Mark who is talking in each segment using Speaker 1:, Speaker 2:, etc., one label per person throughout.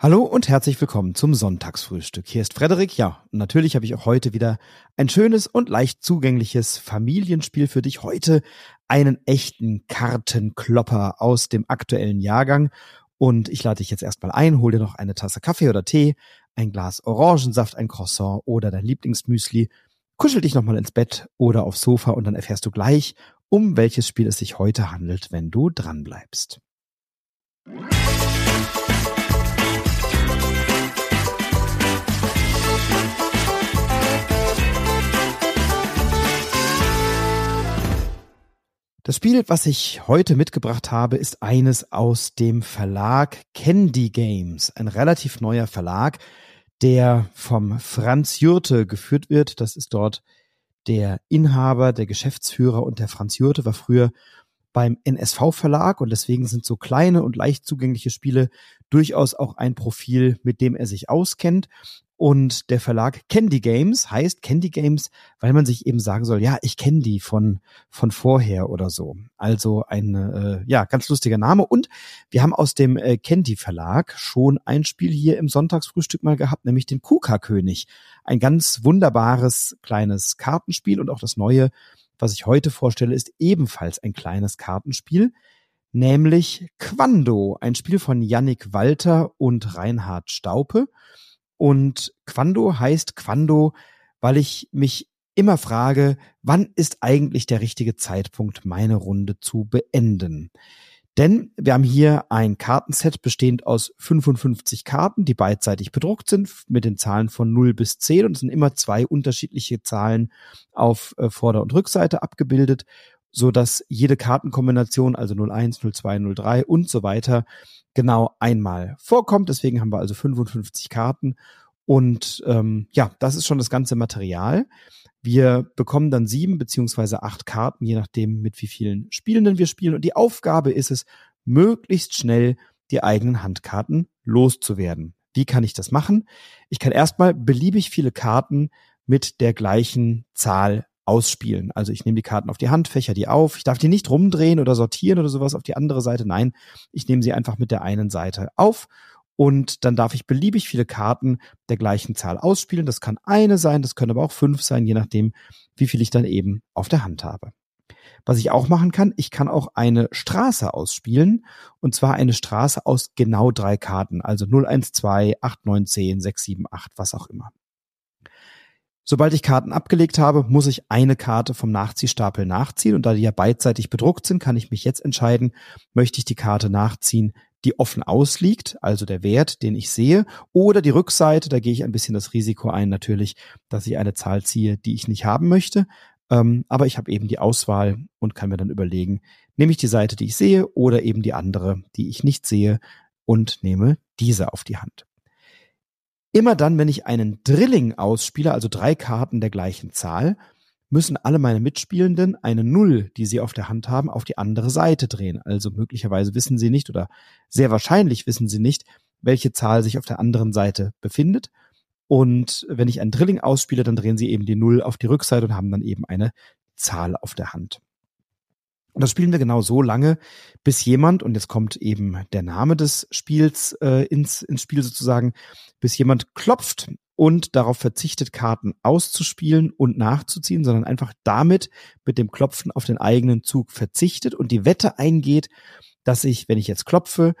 Speaker 1: Hallo und herzlich willkommen zum Sonntagsfrühstück. Hier ist Frederik. Ja, natürlich habe ich auch heute wieder ein schönes und leicht zugängliches Familienspiel für dich. Heute einen echten Kartenklopper aus dem aktuellen Jahrgang. Und ich lade dich jetzt erstmal ein, hol dir noch eine Tasse Kaffee oder Tee, ein Glas Orangensaft, ein Croissant oder dein Lieblingsmüsli. Kuschel dich nochmal ins Bett oder aufs Sofa und dann erfährst du gleich, um welches Spiel es sich heute handelt, wenn du dranbleibst. Das Spiel, was ich heute mitgebracht habe, ist eines aus dem Verlag Candy Games, ein relativ neuer Verlag, der vom Franz Jurte geführt wird. Das ist dort der Inhaber, der Geschäftsführer und der Franz Jurte war früher beim NSV Verlag und deswegen sind so kleine und leicht zugängliche Spiele durchaus auch ein Profil, mit dem er sich auskennt. Und der Verlag Candy Games heißt Candy Games, weil man sich eben sagen soll, ja, ich kenne die von, von vorher oder so. Also ein äh, ja, ganz lustiger Name. Und wir haben aus dem äh, Candy Verlag schon ein Spiel hier im Sonntagsfrühstück mal gehabt, nämlich den Kuka-König. Ein ganz wunderbares kleines Kartenspiel und auch das neue, was ich heute vorstelle, ist ebenfalls ein kleines Kartenspiel nämlich Quando, ein Spiel von Yannick Walter und Reinhard Staupe. Und Quando heißt Quando, weil ich mich immer frage, wann ist eigentlich der richtige Zeitpunkt, meine Runde zu beenden? Denn wir haben hier ein Kartenset bestehend aus 55 Karten, die beidseitig bedruckt sind mit den Zahlen von 0 bis 10 und es sind immer zwei unterschiedliche Zahlen auf äh, Vorder- und Rückseite abgebildet, so dass jede Kartenkombination, also 01, 02, 03 und so weiter, genau einmal vorkommt. Deswegen haben wir also 55 Karten. Und ähm, ja, das ist schon das ganze Material. Wir bekommen dann sieben beziehungsweise acht Karten, je nachdem, mit wie vielen Spielenden wir spielen. Und die Aufgabe ist es, möglichst schnell die eigenen Handkarten loszuwerden. Wie kann ich das machen? Ich kann erstmal beliebig viele Karten mit der gleichen Zahl ausspielen. Also ich nehme die Karten auf die Hand, fächer die auf. Ich darf die nicht rumdrehen oder sortieren oder sowas auf die andere Seite. Nein, ich nehme sie einfach mit der einen Seite auf und dann darf ich beliebig viele Karten der gleichen Zahl ausspielen. Das kann eine sein, das können aber auch fünf sein, je nachdem, wie viel ich dann eben auf der Hand habe. Was ich auch machen kann, ich kann auch eine Straße ausspielen und zwar eine Straße aus genau drei Karten, also 0, 1, 2, 8, 9, 10, 6, 7, 8, was auch immer. Sobald ich Karten abgelegt habe, muss ich eine Karte vom Nachziehstapel nachziehen und da die ja beidseitig bedruckt sind, kann ich mich jetzt entscheiden, möchte ich die Karte nachziehen, die offen ausliegt, also der Wert, den ich sehe, oder die Rückseite, da gehe ich ein bisschen das Risiko ein natürlich, dass ich eine Zahl ziehe, die ich nicht haben möchte. Ähm, aber ich habe eben die Auswahl und kann mir dann überlegen, nehme ich die Seite, die ich sehe, oder eben die andere, die ich nicht sehe und nehme diese auf die Hand. Immer dann, wenn ich einen Drilling ausspiele, also drei Karten der gleichen Zahl, müssen alle meine Mitspielenden eine Null, die sie auf der Hand haben, auf die andere Seite drehen. Also möglicherweise wissen sie nicht oder sehr wahrscheinlich wissen sie nicht, welche Zahl sich auf der anderen Seite befindet. Und wenn ich ein Drilling ausspiele, dann drehen sie eben die Null auf die Rückseite und haben dann eben eine Zahl auf der Hand. Und das spielen wir genau so lange, bis jemand, und jetzt kommt eben der Name des Spiels äh, ins, ins Spiel sozusagen, bis jemand klopft und darauf verzichtet, Karten auszuspielen und nachzuziehen, sondern einfach damit mit dem Klopfen auf den eigenen Zug verzichtet und die Wette eingeht, dass ich, wenn ich jetzt klopfe,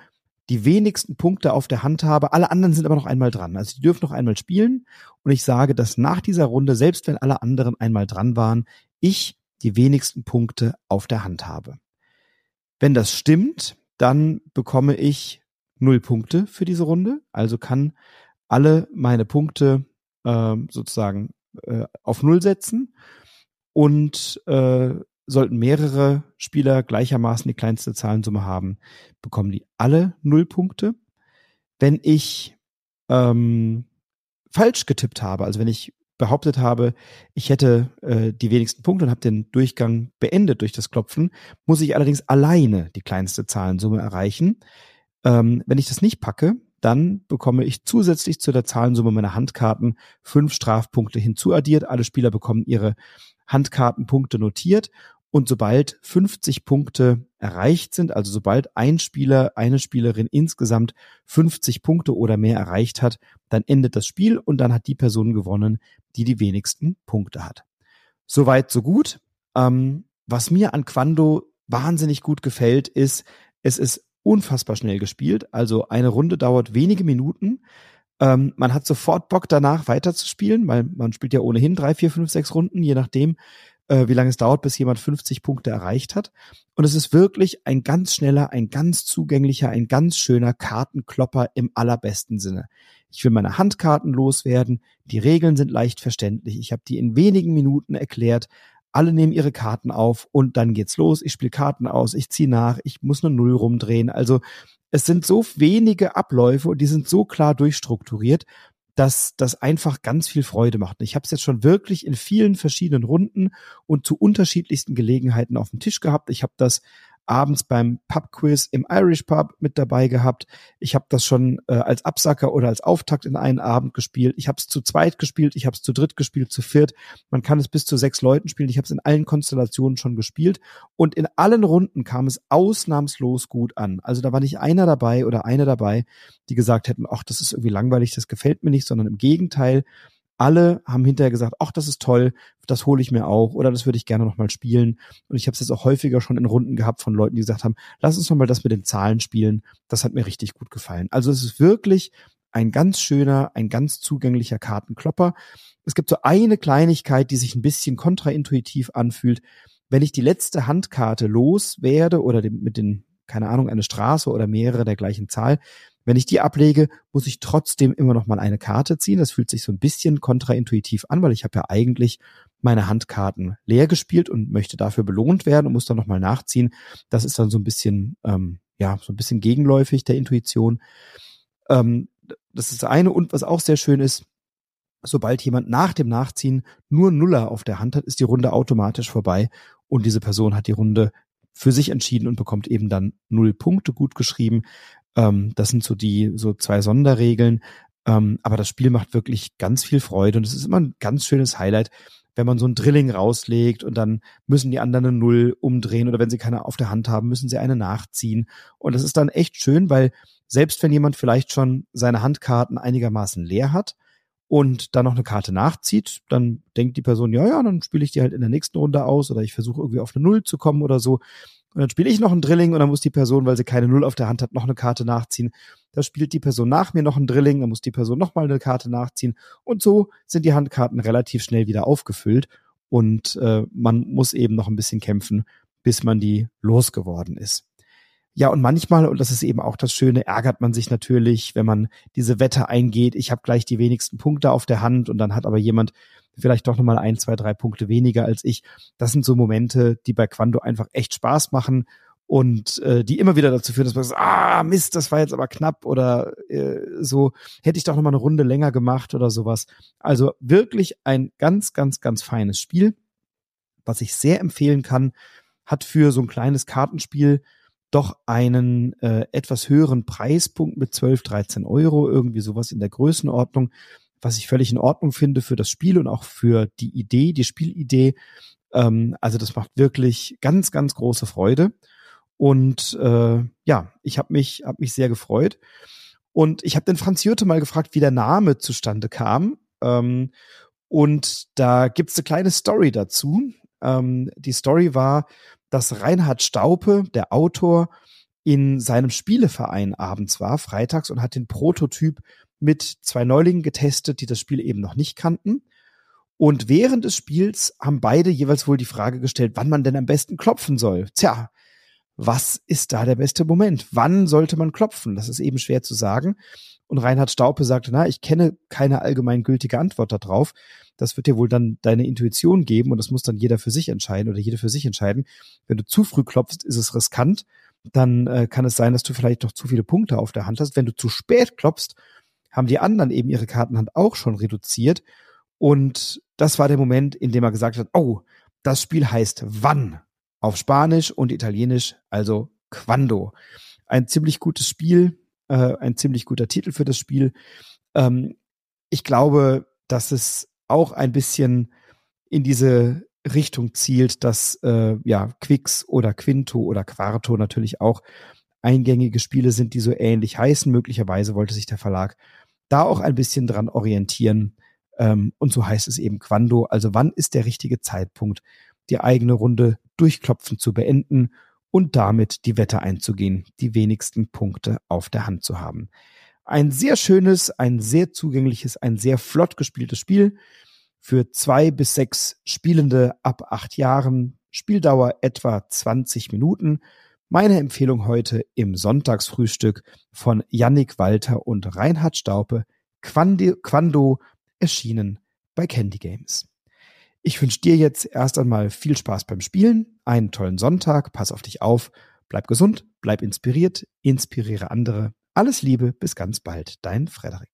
Speaker 1: die wenigsten Punkte auf der Hand habe. Alle anderen sind aber noch einmal dran. Also die dürfen noch einmal spielen. Und ich sage, dass nach dieser Runde, selbst wenn alle anderen einmal dran waren, ich die wenigsten Punkte auf der Hand habe. Wenn das stimmt, dann bekomme ich null Punkte für diese Runde, also kann alle meine Punkte äh, sozusagen äh, auf null setzen und äh, sollten mehrere Spieler gleichermaßen die kleinste Zahlensumme haben, bekommen die alle null Punkte. Wenn ich ähm, falsch getippt habe, also wenn ich behauptet habe, ich hätte äh, die wenigsten Punkte und habe den Durchgang beendet durch das Klopfen, muss ich allerdings alleine die kleinste Zahlensumme erreichen. Ähm, wenn ich das nicht packe, dann bekomme ich zusätzlich zu der Zahlensumme meiner Handkarten fünf Strafpunkte hinzuaddiert. Alle Spieler bekommen ihre Handkartenpunkte notiert Und sobald 50 Punkte erreicht sind, also sobald ein Spieler, eine Spielerin insgesamt 50 Punkte oder mehr erreicht hat, dann endet das Spiel und dann hat die Person gewonnen, die die wenigsten Punkte hat. Soweit, so gut. Ähm, was mir an Quando wahnsinnig gut gefällt, ist, es ist unfassbar schnell gespielt. Also eine Runde dauert wenige Minuten. Ähm, man hat sofort Bock danach weiterzuspielen, weil man spielt ja ohnehin drei, vier, fünf, sechs Runden, je nachdem, äh, wie lange es dauert, bis jemand 50 Punkte erreicht hat. Und es ist wirklich ein ganz schneller, ein ganz zugänglicher, ein ganz schöner Kartenklopper im allerbesten Sinne. Ich will meine Handkarten loswerden. Die Regeln sind leicht verständlich. Ich habe die in wenigen Minuten erklärt. Alle nehmen ihre Karten auf und dann geht's los. Ich spiele Karten aus, ich ziehe nach, ich muss eine Null rumdrehen. Also es sind so wenige Abläufe und die sind so klar durchstrukturiert, dass das einfach ganz viel Freude macht. Ich habe es jetzt schon wirklich in vielen verschiedenen Runden und zu unterschiedlichsten Gelegenheiten auf dem Tisch gehabt. Ich habe das abends beim Pub-Quiz im Irish Pub mit dabei gehabt. Ich habe das schon äh, als Absacker oder als Auftakt in einen Abend gespielt. Ich habe es zu zweit gespielt, ich habe es zu dritt gespielt, zu viert. Man kann es bis zu sechs Leuten spielen. Ich habe es in allen Konstellationen schon gespielt und in allen Runden kam es ausnahmslos gut an. Also da war nicht einer dabei oder eine dabei, die gesagt hätten, ach, das ist irgendwie langweilig, das gefällt mir nicht, sondern im Gegenteil, alle haben hinterher gesagt, ach, das ist toll, das hole ich mir auch oder das würde ich gerne nochmal spielen. Und ich habe es jetzt auch häufiger schon in Runden gehabt von Leuten, die gesagt haben, lass uns nochmal das mit den Zahlen spielen. Das hat mir richtig gut gefallen. Also es ist wirklich ein ganz schöner, ein ganz zugänglicher Kartenklopper. Es gibt so eine Kleinigkeit, die sich ein bisschen kontraintuitiv anfühlt. Wenn ich die letzte Handkarte loswerde oder mit den, keine Ahnung, eine Straße oder mehrere der gleichen Zahl, wenn ich die ablege, muss ich trotzdem immer noch mal eine Karte ziehen. Das fühlt sich so ein bisschen kontraintuitiv an, weil ich habe ja eigentlich meine Handkarten leer gespielt und möchte dafür belohnt werden und muss dann noch mal nachziehen. Das ist dann so ein bisschen, ähm, ja, so ein bisschen gegenläufig der Intuition. Ähm, das ist das eine. Und was auch sehr schön ist, sobald jemand nach dem Nachziehen nur Nuller auf der Hand hat, ist die Runde automatisch vorbei und diese Person hat die Runde für sich entschieden und bekommt eben dann null Punkte gut geschrieben. Ähm, das sind so die so zwei Sonderregeln. Ähm, aber das Spiel macht wirklich ganz viel Freude und es ist immer ein ganz schönes Highlight, wenn man so ein Drilling rauslegt und dann müssen die anderen eine Null umdrehen oder wenn sie keine auf der Hand haben, müssen sie eine nachziehen. Und das ist dann echt schön, weil selbst wenn jemand vielleicht schon seine Handkarten einigermaßen leer hat und dann noch eine Karte nachzieht, dann denkt die Person, ja, ja, dann spiele ich die halt in der nächsten Runde aus oder ich versuche irgendwie auf eine Null zu kommen oder so. Und dann spiele ich noch ein Drilling und dann muss die Person, weil sie keine Null auf der Hand hat, noch eine Karte nachziehen. Da spielt die Person nach mir noch ein Drilling, dann muss die Person noch mal eine Karte nachziehen. Und so sind die Handkarten relativ schnell wieder aufgefüllt. Und äh, man muss eben noch ein bisschen kämpfen, bis man die losgeworden ist. Ja, und manchmal, und das ist eben auch das Schöne, ärgert man sich natürlich, wenn man diese Wette eingeht, ich habe gleich die wenigsten Punkte auf der Hand und dann hat aber jemand vielleicht doch nochmal ein, zwei, drei Punkte weniger als ich. Das sind so Momente, die bei Quando einfach echt Spaß machen und äh, die immer wieder dazu führen, dass man sagt, ah, Mist, das war jetzt aber knapp oder äh, so, hätte ich doch nochmal eine Runde länger gemacht oder sowas. Also wirklich ein ganz, ganz, ganz feines Spiel, was ich sehr empfehlen kann, hat für so ein kleines Kartenspiel doch einen äh, etwas höheren Preispunkt mit 12, 13 Euro, irgendwie sowas in der Größenordnung was ich völlig in Ordnung finde für das Spiel und auch für die Idee, die Spielidee. Ähm, also das macht wirklich ganz, ganz große Freude. Und äh, ja, ich habe mich, hab mich sehr gefreut. Und ich habe den Franz Jürte mal gefragt, wie der Name zustande kam. Ähm, und da gibt's eine kleine Story dazu. Ähm, die Story war, dass Reinhard Staupe, der Autor, in seinem Spieleverein abends war, freitags, und hat den Prototyp mit zwei Neulingen getestet, die das Spiel eben noch nicht kannten. Und während des Spiels haben beide jeweils wohl die Frage gestellt, wann man denn am besten klopfen soll. Tja, was ist da der beste Moment? Wann sollte man klopfen? Das ist eben schwer zu sagen. Und Reinhard Staupe sagte, na, ich kenne keine allgemeingültige Antwort darauf. Das wird dir wohl dann deine Intuition geben und das muss dann jeder für sich entscheiden oder jede für sich entscheiden. Wenn du zu früh klopfst, ist es riskant. Dann äh, kann es sein, dass du vielleicht doch zu viele Punkte auf der Hand hast. Wenn du zu spät klopfst, haben die anderen eben ihre Kartenhand auch schon reduziert. Und das war der Moment, in dem er gesagt hat, oh, das Spiel heißt wann auf Spanisch und Italienisch, also Quando. Ein ziemlich gutes Spiel, äh, ein ziemlich guter Titel für das Spiel. Ähm, ich glaube, dass es auch ein bisschen in diese Richtung zielt, dass äh, ja Quicks oder Quinto oder Quarto natürlich auch eingängige Spiele sind, die so ähnlich heißen. Möglicherweise wollte sich der Verlag da auch ein bisschen dran orientieren. Ähm, und so heißt es eben Quando. Also wann ist der richtige Zeitpunkt, die eigene Runde durchklopfen zu beenden und damit die Wette einzugehen, die wenigsten Punkte auf der Hand zu haben. Ein sehr schönes, ein sehr zugängliches, ein sehr flott gespieltes Spiel für zwei bis sechs Spielende ab acht Jahren. Spieldauer etwa 20 Minuten. Meine Empfehlung heute im Sonntagsfrühstück von Yannick Walter und Reinhard Staupe, Quando, Quando erschienen bei Candy Games. Ich wünsche dir jetzt erst einmal viel Spaß beim Spielen, einen tollen Sonntag, pass auf dich auf, bleib gesund, bleib inspiriert, inspiriere andere. Alles Liebe, bis ganz bald, dein Frederik.